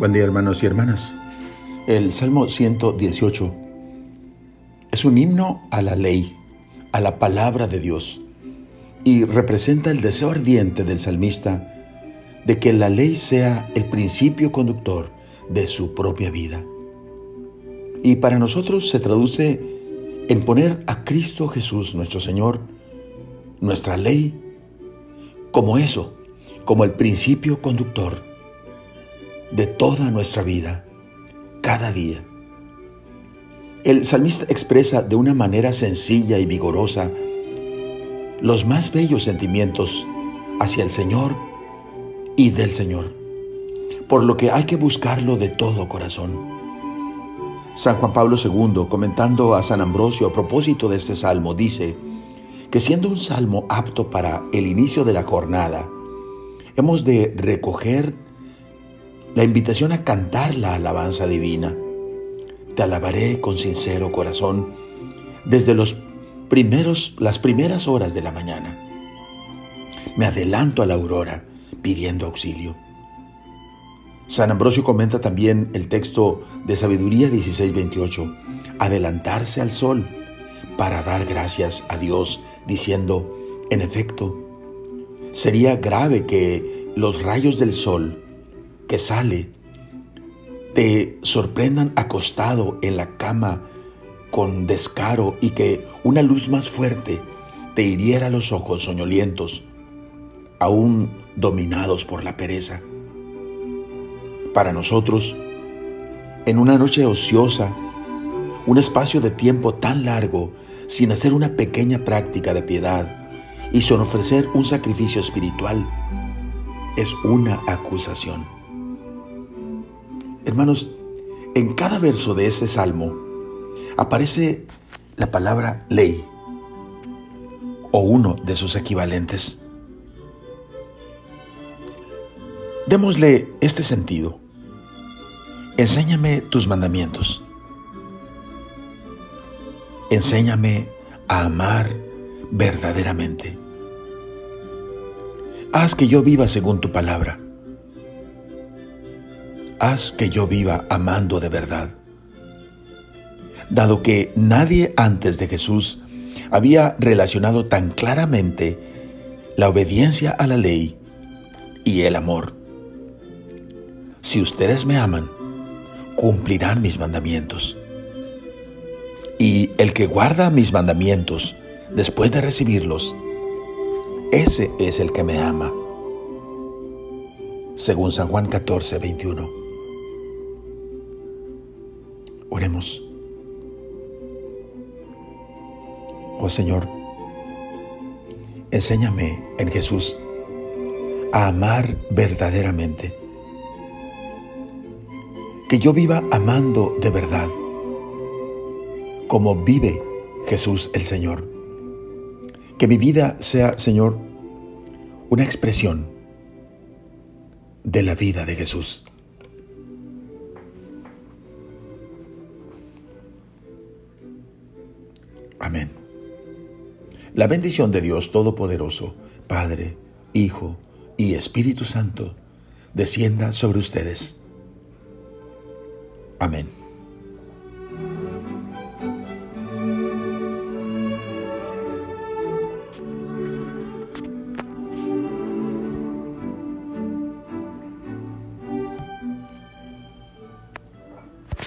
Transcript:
Buen día hermanos y hermanas. El Salmo 118 es un himno a la ley, a la palabra de Dios, y representa el deseo ardiente del salmista de que la ley sea el principio conductor de su propia vida. Y para nosotros se traduce en poner a Cristo Jesús, nuestro Señor, nuestra ley, como eso, como el principio conductor de toda nuestra vida, cada día. El salmista expresa de una manera sencilla y vigorosa los más bellos sentimientos hacia el Señor y del Señor, por lo que hay que buscarlo de todo corazón. San Juan Pablo II, comentando a San Ambrosio a propósito de este salmo, dice que siendo un salmo apto para el inicio de la jornada, hemos de recoger la invitación a cantar la alabanza divina. Te alabaré con sincero corazón desde los primeros, las primeras horas de la mañana. Me adelanto a la aurora pidiendo auxilio. San Ambrosio comenta también el texto de Sabiduría 16:28, adelantarse al sol para dar gracias a Dios, diciendo, en efecto, sería grave que los rayos del sol que sale te sorprendan acostado en la cama con descaro y que una luz más fuerte te hiriera los ojos soñolientos, aún dominados por la pereza. Para nosotros, en una noche ociosa, un espacio de tiempo tan largo sin hacer una pequeña práctica de piedad y sin ofrecer un sacrificio espiritual, es una acusación. Hermanos, en cada verso de este salmo aparece la palabra ley o uno de sus equivalentes. Démosle este sentido. Enséñame tus mandamientos. Enséñame a amar verdaderamente. Haz que yo viva según tu palabra. Haz que yo viva amando de verdad. Dado que nadie antes de Jesús había relacionado tan claramente la obediencia a la ley y el amor. Si ustedes me aman, cumplirán mis mandamientos. Y el que guarda mis mandamientos después de recibirlos, ese es el que me ama. Según San Juan 14, 21. Oremos. Oh Señor, enséñame en Jesús a amar verdaderamente que yo viva amando de verdad, como vive Jesús el Señor. Que mi vida sea, Señor, una expresión de la vida de Jesús. Amén. La bendición de Dios Todopoderoso, Padre, Hijo y Espíritu Santo, descienda sobre ustedes Amén.